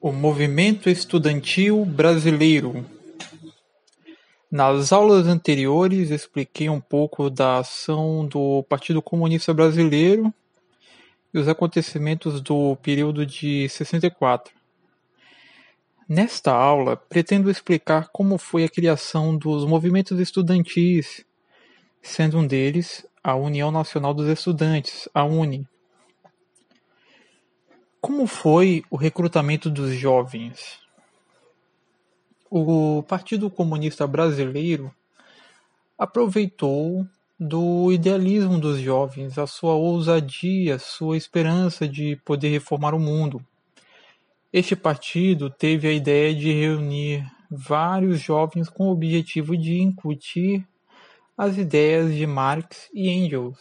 O movimento estudantil brasileiro Nas aulas anteriores expliquei um pouco da ação do Partido Comunista Brasileiro e os acontecimentos do período de 64. Nesta aula, pretendo explicar como foi a criação dos movimentos estudantis, sendo um deles a União Nacional dos Estudantes, a UNE. Como foi o recrutamento dos jovens? O Partido Comunista Brasileiro aproveitou do idealismo dos jovens, a sua ousadia, sua esperança de poder reformar o mundo. Este partido teve a ideia de reunir vários jovens com o objetivo de incutir as ideias de Marx e Engels.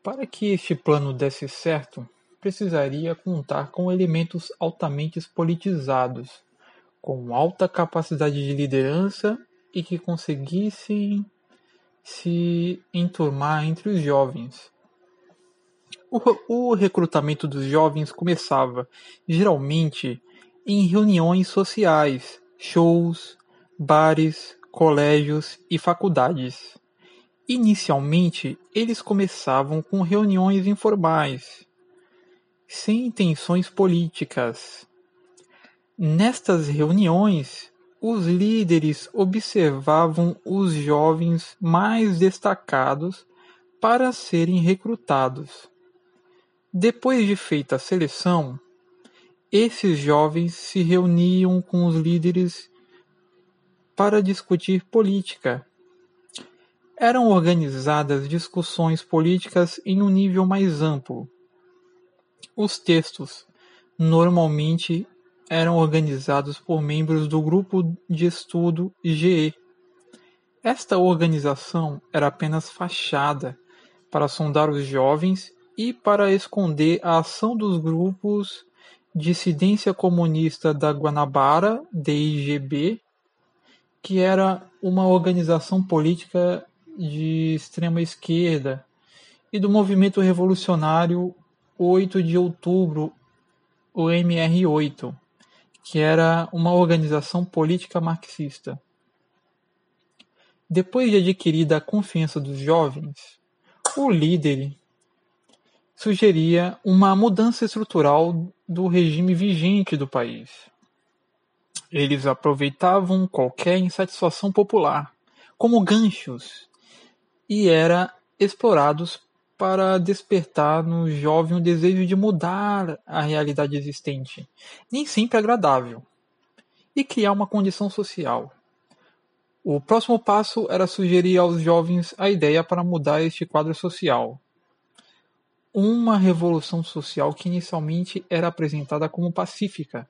Para que este plano desse certo, precisaria contar com elementos altamente politizados, com alta capacidade de liderança e que conseguissem se enturmar entre os jovens. O, o recrutamento dos jovens começava, geralmente, em reuniões sociais, shows, bares, colégios e faculdades. Inicialmente, eles começavam com reuniões informais, sem intenções políticas. Nestas reuniões, os líderes observavam os jovens mais destacados para serem recrutados. Depois de feita a seleção, esses jovens se reuniam com os líderes para discutir política. Eram organizadas discussões políticas em um nível mais amplo os textos normalmente eram organizados por membros do Grupo de Estudo GE. Esta organização era apenas fachada para sondar os jovens e para esconder a ação dos grupos Dissidência Comunista da Guanabara, DIGB, que era uma organização política de extrema esquerda, e do Movimento Revolucionário 8 de outubro, o MR8, que era uma organização política marxista. Depois de adquirida a confiança dos jovens, o líder sugeria uma mudança estrutural do regime vigente do país. Eles aproveitavam qualquer insatisfação popular como ganchos e eram explorados para despertar no jovem o desejo de mudar a realidade existente, nem sempre agradável, e criar uma condição social. O próximo passo era sugerir aos jovens a ideia para mudar este quadro social. Uma revolução social que inicialmente era apresentada como pacífica.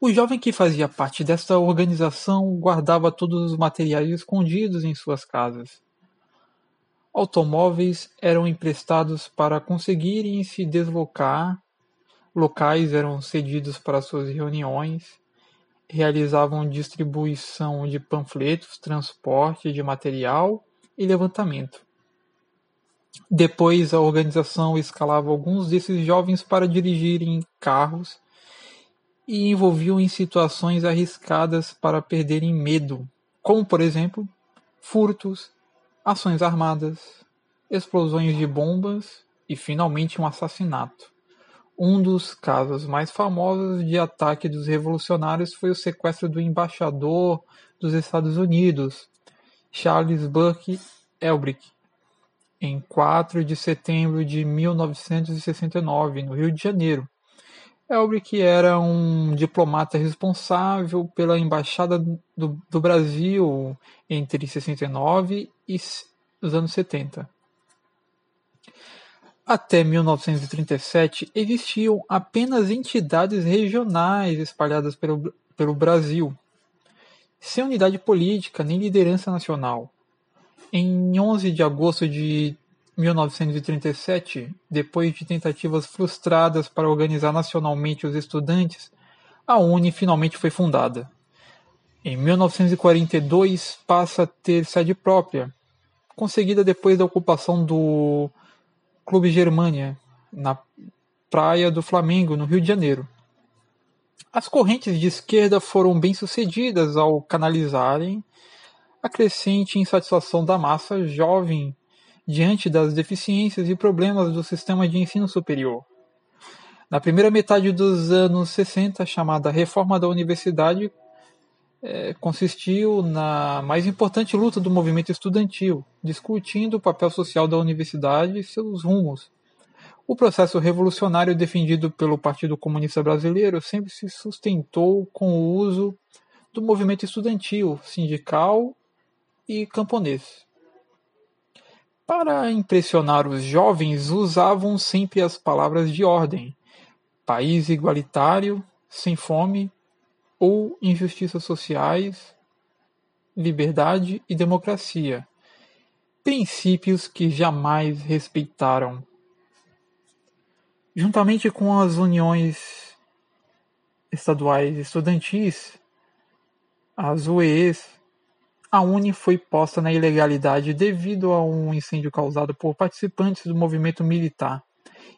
O jovem que fazia parte desta organização guardava todos os materiais escondidos em suas casas Automóveis eram emprestados para conseguirem se deslocar, locais eram cedidos para suas reuniões, realizavam distribuição de panfletos, transporte de material e levantamento. Depois, a organização escalava alguns desses jovens para dirigirem carros e envolviam em situações arriscadas para perderem medo, como, por exemplo, furtos, ações armadas, explosões de bombas e finalmente um assassinato. Um dos casos mais famosos de ataque dos revolucionários foi o sequestro do embaixador dos Estados Unidos, Charles Burke Elbrick, em 4 de setembro de 1969, no Rio de Janeiro. Elbrick era um diplomata responsável pela Embaixada do, do Brasil entre 69 e os anos 70. Até 1937 existiam apenas entidades regionais espalhadas pelo, pelo Brasil, sem unidade política nem liderança nacional. Em 11 de agosto de 1937, depois de tentativas frustradas para organizar nacionalmente os estudantes, a UNE finalmente foi fundada. Em 1942 passa a ter sede própria, conseguida depois da ocupação do Clube Germânia, na, Praia do Flamengo, no Rio de Janeiro. As correntes de esquerda foram bem-sucedidas ao canalizarem a crescente insatisfação da massa jovem diante das deficiências e problemas do sistema de ensino superior. Na primeira metade dos anos 60, a chamada Reforma da Universidade é, consistiu na mais importante luta do movimento estudantil, discutindo o papel social da universidade e seus rumos. O processo revolucionário defendido pelo Partido Comunista Brasileiro sempre se sustentou com o uso do movimento estudantil, sindical e camponês. Para impressionar os jovens, usavam sempre as palavras de ordem: país igualitário, sem fome ou injustiças sociais, liberdade e democracia, princípios que jamais respeitaram. Juntamente com as uniões estaduais estudantis, as UEs, a Uni foi posta na ilegalidade devido a um incêndio causado por participantes do movimento militar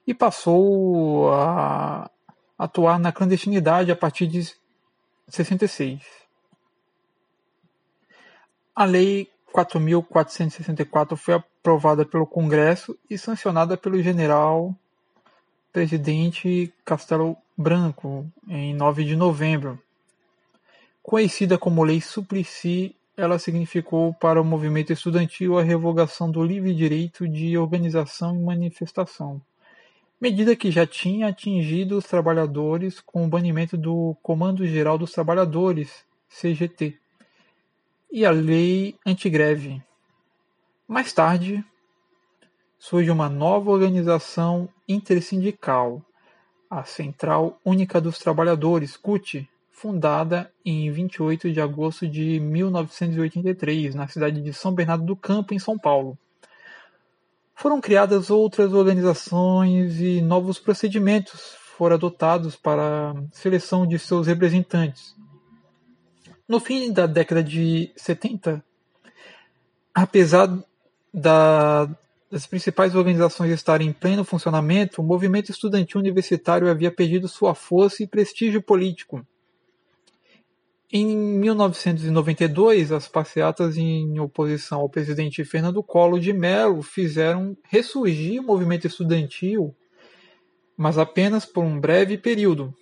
e passou a atuar na clandestinidade a partir de 66. A Lei 4.464 foi aprovada pelo Congresso e sancionada pelo general presidente Castelo Branco em 9 de novembro. Conhecida como Lei Suplicy ela significou para o movimento estudantil a revogação do livre direito de organização e manifestação, medida que já tinha atingido os trabalhadores com o banimento do Comando Geral dos Trabalhadores, CGT, e a Lei Antigreve. Mais tarde, surge uma nova organização intersindical, a Central Única dos Trabalhadores, CUT, fundada em 28 de agosto de 1983, na cidade de São Bernardo do Campo, em São Paulo. Foram criadas outras organizações e novos procedimentos foram adotados para a seleção de seus representantes. No fim da década de 70, apesar da, das principais organizações estarem em pleno funcionamento, o movimento estudantil universitário havia perdido sua força e prestígio político. Em 1992, as passeatas em oposição ao presidente Fernando Collor de Mello fizeram ressurgir o movimento estudantil, mas apenas por um breve período.